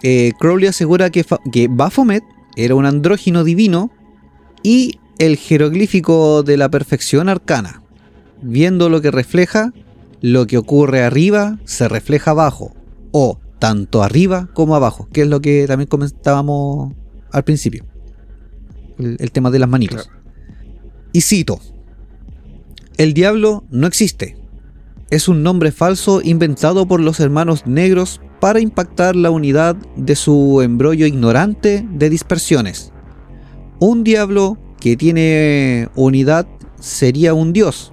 eh, Crowley asegura que, que Baphomet era un andrógino divino y el jeroglífico de la perfección arcana. Viendo lo que refleja, lo que ocurre arriba se refleja abajo, o tanto arriba como abajo, que es lo que también comentábamos al principio. El, tema de las manitos. Y cito, el diablo no existe, es un nombre falso inventado por los hermanos negros para impactar la unidad de su embrollo ignorante de dispersiones. Un diablo que tiene unidad sería un dios.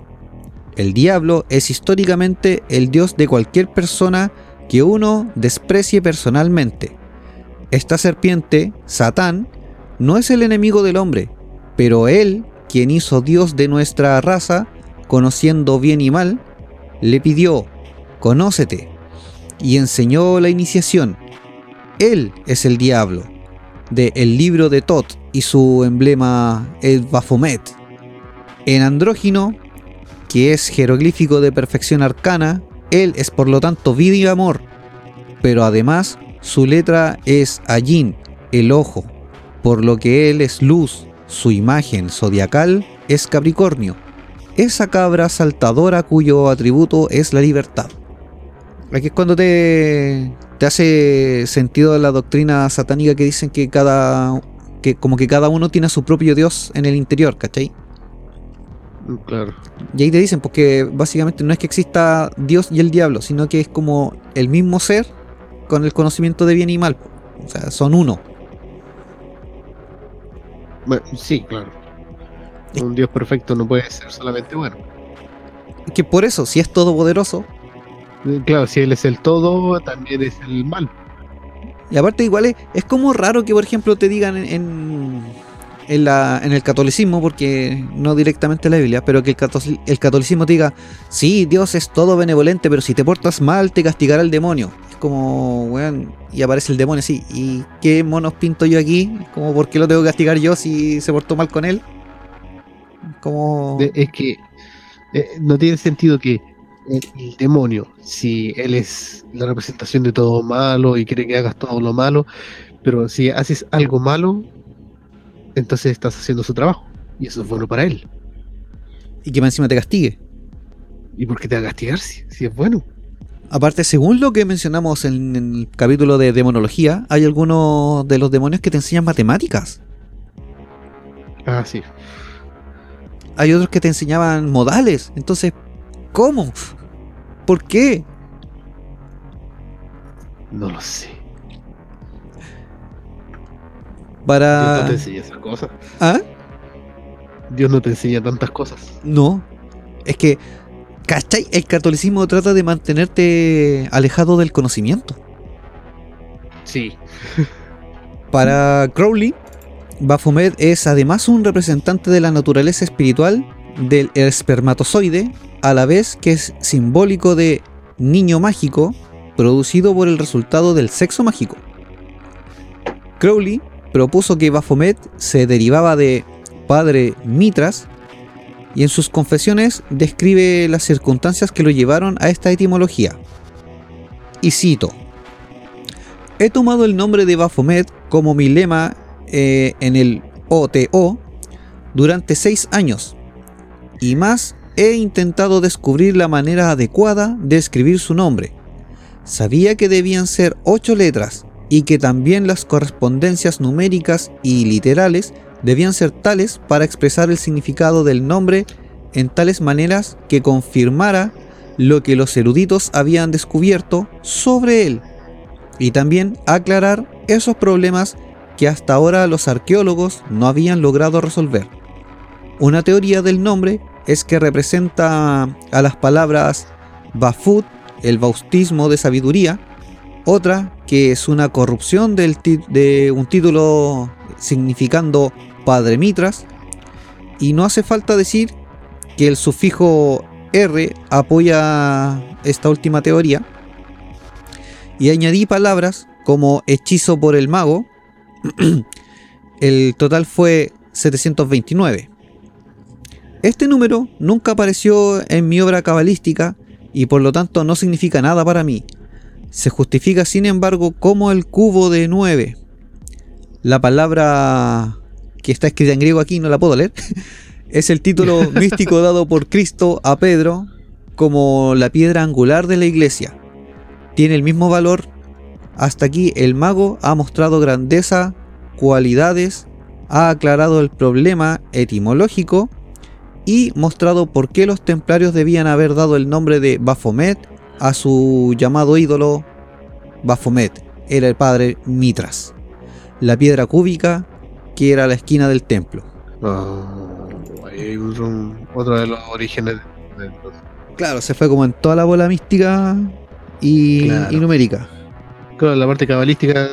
El diablo es históricamente el dios de cualquier persona que uno desprecie personalmente. Esta serpiente, Satán, no es el enemigo del hombre, pero él, quien hizo dios de nuestra raza, conociendo bien y mal, le pidió, conócete, y enseñó la iniciación. Él es el diablo, de el libro de Tot y su emblema el Baphomet. En andrógino, que es jeroglífico de perfección arcana, él es por lo tanto vida y amor, pero además su letra es Ayin, el ojo, por lo que él es luz, su imagen zodiacal es Capricornio, esa cabra saltadora cuyo atributo es la libertad. Aquí es cuando te, te hace sentido la doctrina satánica que dicen que cada que como que cada uno tiene a su propio dios en el interior, ¿cachai? Claro. Y ahí te dicen porque básicamente no es que exista Dios y el diablo, sino que es como el mismo ser con el conocimiento de bien y mal. O sea, son uno. Bueno, sí, claro. Un Dios perfecto no puede ser solamente bueno. Que por eso, si es todopoderoso, Eh, Claro, si él es el todo, también es el mal. Y aparte igual es, es como raro que por ejemplo te digan en, en, en la, en el catolicismo, porque no directamente en la Biblia, pero que el, el catolicismo te diga, sí, Dios es todo benevolente, pero si te portas mal te castigará el demonio. Es como, weón, y aparece el demonio así, ¿y qué monos pinto yo aquí? Como, ¿por qué lo tengo que castigar yo si se portó mal con él? Como... Es que eh, no tiene sentido que el, el demonio, si él es la representación de todo malo y quiere que hagas todo lo malo, pero si haces algo malo, entonces estás haciendo su trabajo. Y eso es bueno para él. Y que más encima te castigue. ¿Y por qué te va a castigar si, si es bueno? Aparte, según lo que mencionamos en el capítulo de demonología, hay algunos de los demonios que te enseñan matemáticas. Ah, sí. Hay otros que te enseñaban modales. Entonces, ¿cómo? ¿Por qué? No lo sé. Dios no Para... te enseña esas cosas. ¿Ah? Dios no te enseña tantas cosas. No. Es que, ¿cachai? El catolicismo trata de mantenerte alejado del conocimiento. Sí. Para Crowley, Baphomet es además un representante de la naturaleza espiritual del espermatozoide, a la vez que es simbólico de niño mágico producido por el resultado del sexo mágico. Crowley propuso que Baphomet se derivaba de padre Mitras y en sus confesiones describe las circunstancias que lo llevaron a esta etimología. Y cito: He tomado el nombre de Baphomet como mi lema eh, en el OTO durante seis años y más he intentado descubrir la manera adecuada de escribir su nombre. Sabía que debían ser ocho letras, y que también las correspondencias numéricas y literales debían ser tales para expresar el significado del nombre en tales maneras que confirmara lo que los eruditos habían descubierto sobre él y también aclarar esos problemas que hasta ahora los arqueólogos no habían logrado resolver. Una teoría del nombre es que representa a las palabras Bafut, el bautismo de sabiduría, otra que es una corrupción de un título significando Padre Mitras, y no hace falta decir que el sufijo R apoya esta última teoría, y añadí palabras como hechizo por el mago, el total fue 729. Este número nunca apareció en mi obra cabalística y por lo tanto no significa nada para mí. Se justifica sin embargo como el cubo de 9. La palabra que está escrita en griego aquí no la puedo leer. Es el título místico dado por Cristo a Pedro como la piedra angular de la iglesia. Tiene el mismo valor. Hasta aquí el mago ha mostrado grandeza, cualidades, ha aclarado el problema etimológico y mostrado por qué los templarios debían haber dado el nombre de Baphomet a su llamado ídolo Baphomet, era el padre Mitras, la piedra cúbica que era la esquina del templo. Ah, hay otro, otro de los orígenes de, de los- Claro, se fue como en toda la bola mística y, Claro. y numérica. Claro, la parte cabalística.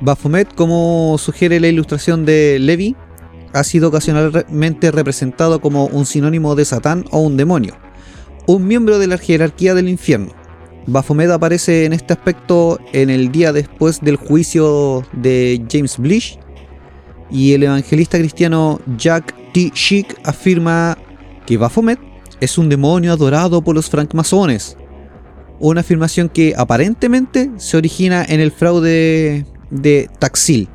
Baphomet, como sugiere la ilustración de Levi, ha sido ocasionalmente representado como un sinónimo de Satán o un demonio, un miembro de la jerarquía del infierno. Baphomet aparece en este aspecto en el día después del juicio de James Blish, y el evangelista cristiano Jack T. Schick afirma que Baphomet es un demonio adorado por los francmasones. Una afirmación que aparentemente se origina en el fraude de Taxil.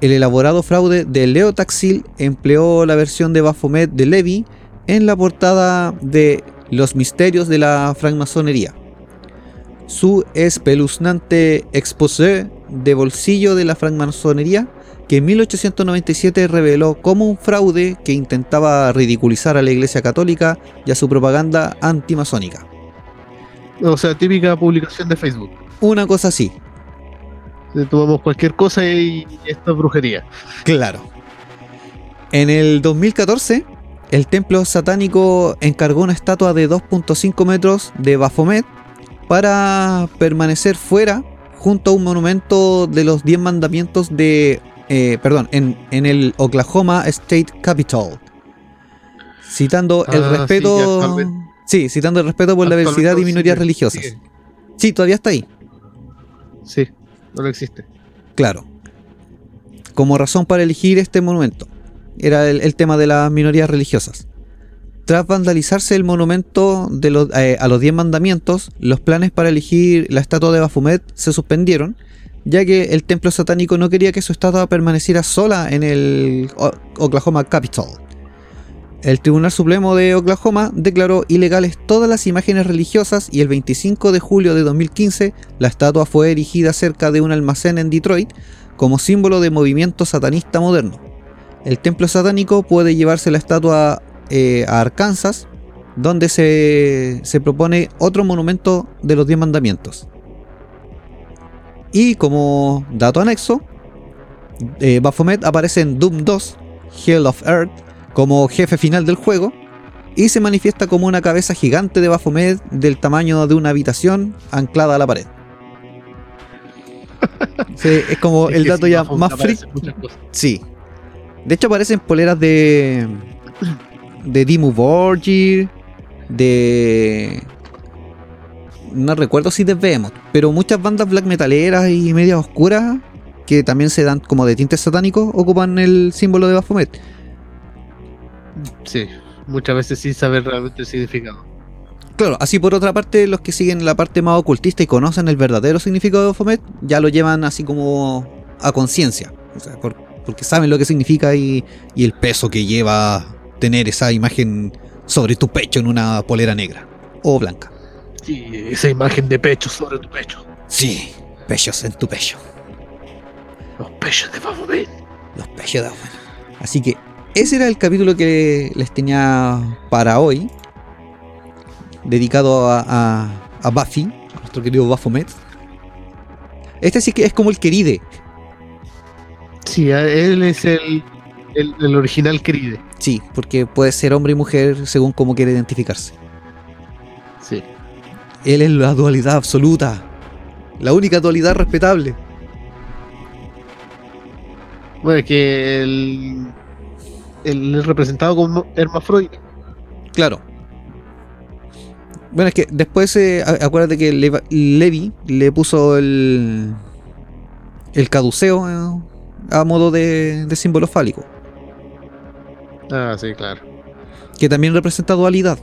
El elaborado fraude de Leo Taxil empleó la versión de Baphomet de Levi en la portada de Los misterios de la francmasonería. Su espeluznante exposé de bolsillo de la francmasonería que en 1897 reveló como un fraude que intentaba ridiculizar a la Iglesia Católica y a su propaganda antimasónica. O sea, típica publicación de Facebook. Una cosa así, Tomamos cualquier cosa y esto es brujería. Claro. En el 2014, el templo satánico encargó una estatua de 2.5 metros de Baphomet para permanecer fuera junto a un monumento de los 10 mandamientos de... eh, perdón, en, en el Oklahoma State Capitol. Citando el Ah, respeto... Sí, citando el respeto por la diversidad y minorías sigue, religiosas. sigue. Sí, todavía está ahí. Sí, no existe. Claro. Como razón para elegir este monumento. Era el, el tema de las minorías religiosas. Tras vandalizarse el monumento eh, a los 10 mandamientos, los planes para elegir la estatua de Baphomet se suspendieron, ya que el templo satánico no quería que su estatua permaneciera sola en el Oklahoma Capitol. El Tribunal Supremo de Oklahoma declaró ilegales todas las imágenes religiosas y el 25 de julio de 2015 la estatua fue erigida cerca de un almacén en Detroit como símbolo de movimiento satanista moderno. El templo satánico puede llevarse la estatua eh, a Arkansas, donde se, se propone otro monumento de los 10 mandamientos. Y como dato anexo, eh, Baphomet aparece en Doom 2, Hell of Earth, como jefe final del juego, y se manifiesta como una cabeza gigante de Baphomet del tamaño de una habitación anclada a la pared. Sí, es como Es el dato sí, ya más freak. Sí. De hecho aparecen poleras de. De Dimmu Borgir. De. No recuerdo si de Behemoth. Pero muchas bandas black metaleras y medias oscuras. Que también se dan como de tintes satánicos. Ocupan el símbolo de Baphomet. Sí, muchas veces sin saber realmente el significado. Claro, así por otra parte, los que siguen la parte más ocultista y conocen el verdadero significado de Baphomet, ya lo llevan así como a conciencia. O sea, por- porque saben lo que significa y, y el peso que lleva tener esa imagen sobre tu pecho en una polera negra o blanca. Sí, esa imagen de pecho sobre tu pecho. Sí, pechos en tu pecho. Los pechos de Baphomet. Los pechos de Baphomet. Así que ese era el capítulo que les tenía para hoy. Dedicado a, a, a Buffy, a nuestro querido Baphomet. Este sí que es como el queride. Sí, él es el, el, el original querido. Sí, porque puede ser hombre y mujer según cómo quiere identificarse. Sí. Él es la dualidad absoluta. La única dualidad respetable. Bueno, es que el, el, representado como hermafrodita. Claro. Bueno, es que después, eh, acuérdate que Leva- Levi le puso el, el caduceo eh, a modo de, de símbolo fálico, Ah, sí, claro. que también representa dualidad.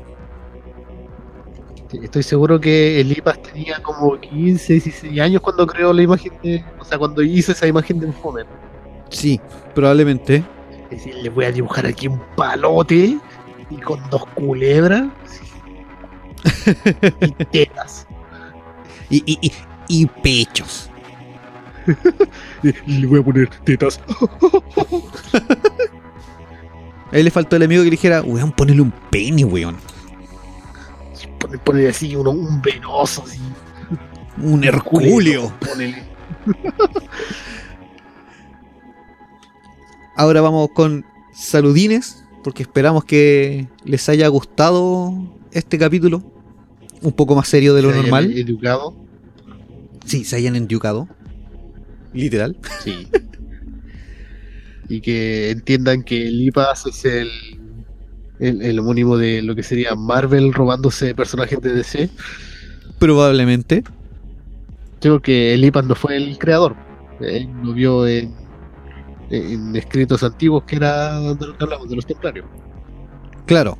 Estoy seguro que el IPAS tenía como 15, 16 años cuando creó la imagen de. O sea, cuando hizo esa imagen de Baphomet. Sí, probablemente. Es decir, le voy a dibujar aquí un palote y con dos culebras y tetas. Y, y, y, y pechos. Y le voy a poner tetas. A él le faltó el amigo que le dijera, weón, ponele un pene, weón. Poner así uno, un venoso así. Un Herculeo. Ponele. Ahora vamos con saludines, porque esperamos que les haya gustado este capítulo. Un poco más serio de lo Se hayan normal. Educado. Sí, se hayan endiucado. Literal. Sí. y que entiendan que el IPAS es el, el, el homónimo de lo que sería Marvel robándose personajes de DC. Probablemente. Creo que el IPAS no fue el creador. Él lo vio en, en escritos antiguos que era de lo que hablamos, de los templarios. Claro.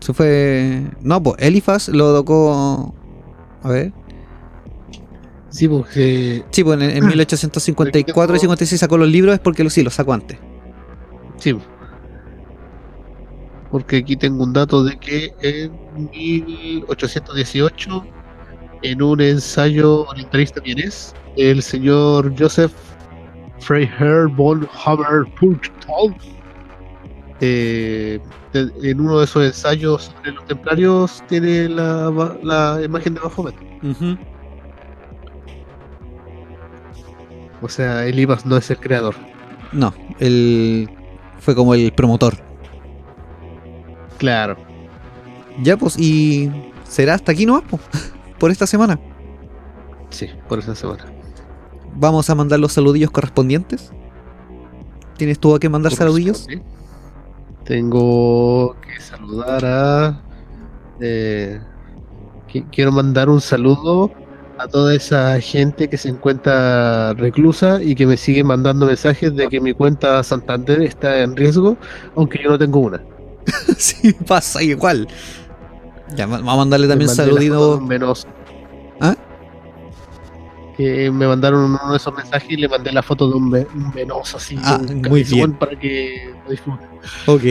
Se fue. No, pues Elifas lo tocó. A ver. Sí, porque. Sí, pues en, en 1854 y 56 sacó los libros, es porque lo- sí, los sacó antes. Sí. Porque aquí tengo un dato de que en 1818, en un ensayo orientalista vienés, el señor Joseph Freiherr von Purchtal, eh, en uno de esos ensayos sobre los templarios, tiene la, imagen de Baphomet. O sea, el Ibas no es el creador. No, él fue como el promotor. Claro. Ya, pues, y será hasta aquí nomás, pues, por esta semana. Sí, por esa semana. Vamos a mandar los saludillos correspondientes. ¿Tienes tú a qué mandar saludillos? Tengo que saludar a. eh, qui- quiero mandar un saludo a toda esa gente que se encuentra reclusa y que me sigue mandando mensajes de que mi cuenta Santander está en riesgo, aunque yo no tengo una. sí, pasa igual. Ya, vamos a mandarle también Me saluditos. un venoso. ¿Ah? Que me mandaron uno de esos mensajes y le mandé la foto de un, venoso así. Ah, un muy bien. Para que lo disfruten. Ok.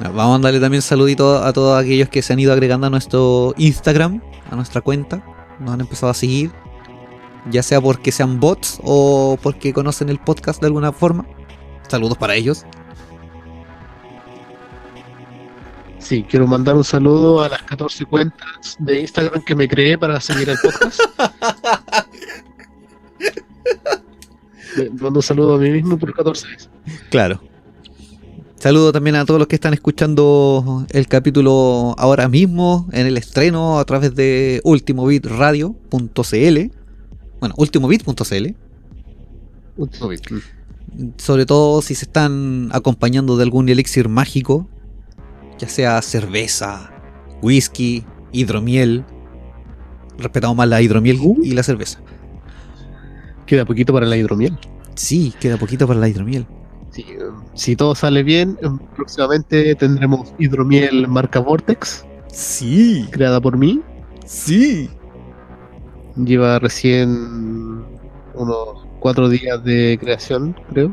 Vamos a mandarle también saluditos a todos aquellos que se han ido agregando a nuestro Instagram, a nuestra cuenta. Nos han empezado a seguir. Ya sea porque sean bots o porque conocen el podcast de alguna forma. Saludos para ellos. Sí, quiero mandar un saludo a las 14 cuentas de Instagram que me creé para seguir el podcast. Mando un saludo a mí mismo por 14 veces. Claro. Saludo también a todos los que están escuchando el capítulo ahora mismo en el estreno a través de ultimobitradio.cl. Bueno, ultimobit.cl. Último bit. Sobre todo si se están acompañando de algún elixir mágico, ya sea cerveza, whisky, hidromiel. Respetamos más la hidromiel Uh. y la cerveza. Queda poquito para la hidromiel. Sí, queda poquito para la hidromiel. Sí, si todo sale bien, eh, próximamente tendremos hidromiel marca Vortex, Sí, creada por mí. sí. Lleva recién unos cuatro días de creación, creo.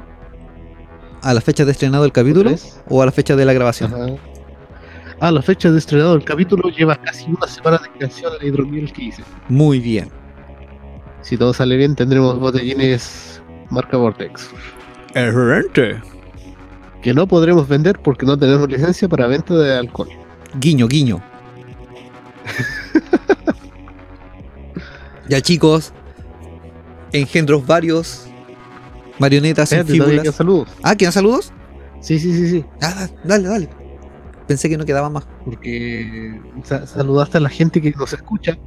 ¿A la fecha de estrenado el capítulo o a la fecha de la grabación? Ajá. Ah, la fecha de estrenado del capítulo lleva casi una semana de creación la hidromiel que hice. Muy bien. Si todo sale bien, tendremos botellines marca Vortex. Excelente. Que no podremos vender porque no tenemos licencia para venta de alcohol. Guiño, guiño. ya chicos, engendros varios, marionetas todavía fíbulas. saludos. Ah, ¿quedan saludos? Sí, sí, sí, sí. Ah, dale, dale. Pensé que no quedaba más. Porque sa- saludaste a la gente que nos escucha,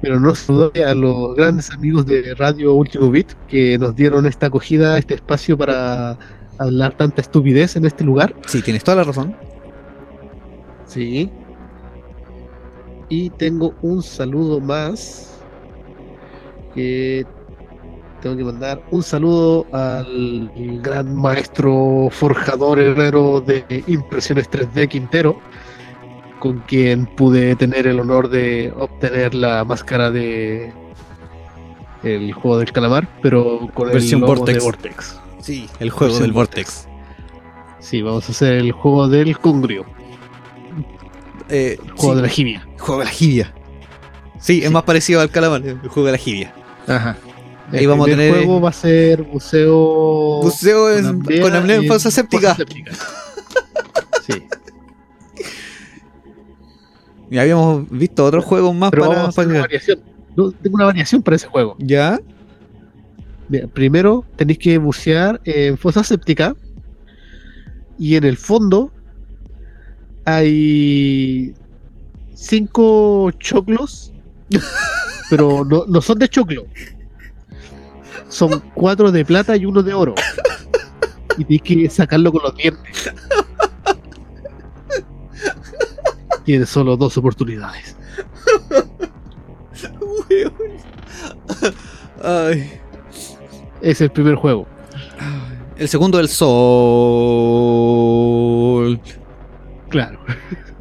pero no saludaste a los grandes amigos de Radio Último Bit que nos dieron esta acogida, este espacio para hablar tanta estupidez en este lugar. Sí, tienes toda la razón. Sí. Y tengo un saludo más. Que tengo que mandar un saludo al gran maestro forjador herrero de impresiones 3D Quintero, con quien pude tener el honor de obtener la máscara de el juego del calamar, pero con Versión el logo Vortex. de Vortex. Sí, el juego Versión del Vortex. Sí, vamos a hacer el juego del Congrio, Eh, el juego sí, de la jibia. juego de la jibia. Sí, es más parecido al calamar, el juego de la jibia. Ajá. Ahí El vamos a tener- juego va a ser buceo. Buceo con apnea en séptica. séptica. Sí, Y habíamos visto otros juegos más pero para, para- una variación. No, tengo una variación para ese juego. ¿Ya? Mira, primero tenéis que bucear en fosa séptica y en el fondo hay cinco choclos, pero no, no son de choclo. Son cuatro de plata y uno de oro. Y tienes que sacarlo con los dientes. Tienes solo dos oportunidades. Ay. Es el primer juego. El segundo del sol. Claro.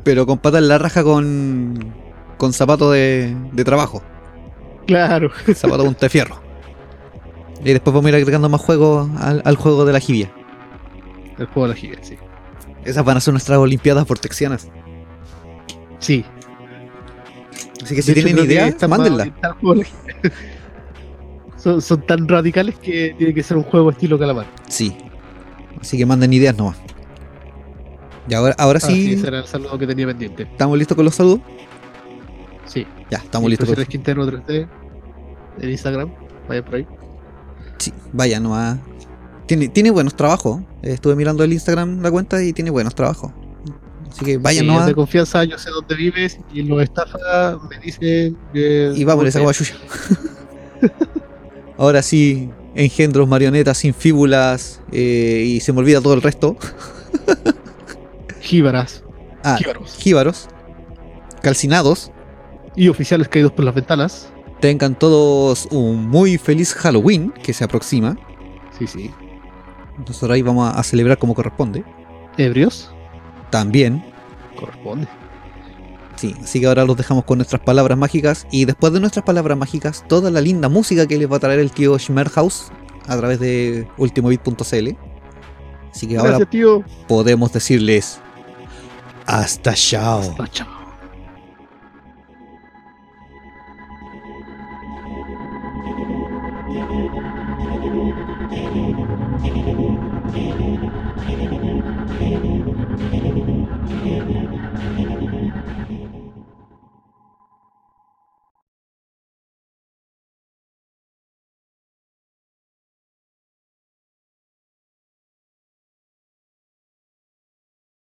Pero con patas en la raja con. con zapato de, de trabajo. Claro. Zapato punta de fierro. Y después vamos a ir agregando más juegos al, al juego de la jibia. El juego de la giga, sí. Esas van a ser nuestras olimpiadas vortexianas. Sí, Así que si De hecho, tienen que idea, está mándenla. son, son tan radicales que tiene que ser un juego estilo calamar. Sí. Así que manden ideas nomás. Y ahora, ahora Ah, sí, ese era el saludo que tenía pendiente. ¿estamos listos con los saludos? Sí, Ya, estamos listos. con- Impresiones Quintero 3D en Instagram. Vaya por ahí. Sí, vaya nomás. Tiene, tiene buenos trabajos. Estuve mirando el Instagram, la cuenta, y tiene buenos trabajos. Así que vayan Sí, nomás. es de confianza, yo sé dónde vives y lo estafa, me dice que. Y vamos, le saco a Yuya. Ahora sí, engendros, marionetas sin fíbulas eh, y se me olvida todo el resto. Jíbaras, Ah, jíbaros. jíbaros, calcinados. Y oficiales caídos por las ventanas. Tengan todos un muy feliz Halloween que se aproxima. Sí, sí. Nosotros ahí vamos a celebrar como corresponde. Ebrios. También. Corresponde. Sí, así que ahora los dejamos con nuestras palabras mágicas. Y después de nuestras palabras mágicas, toda la linda música que les va a traer el tío Schmerhaus a través de ultimobit.cl. Así que ahora tío. podemos decirles hasta chao. Hasta chao.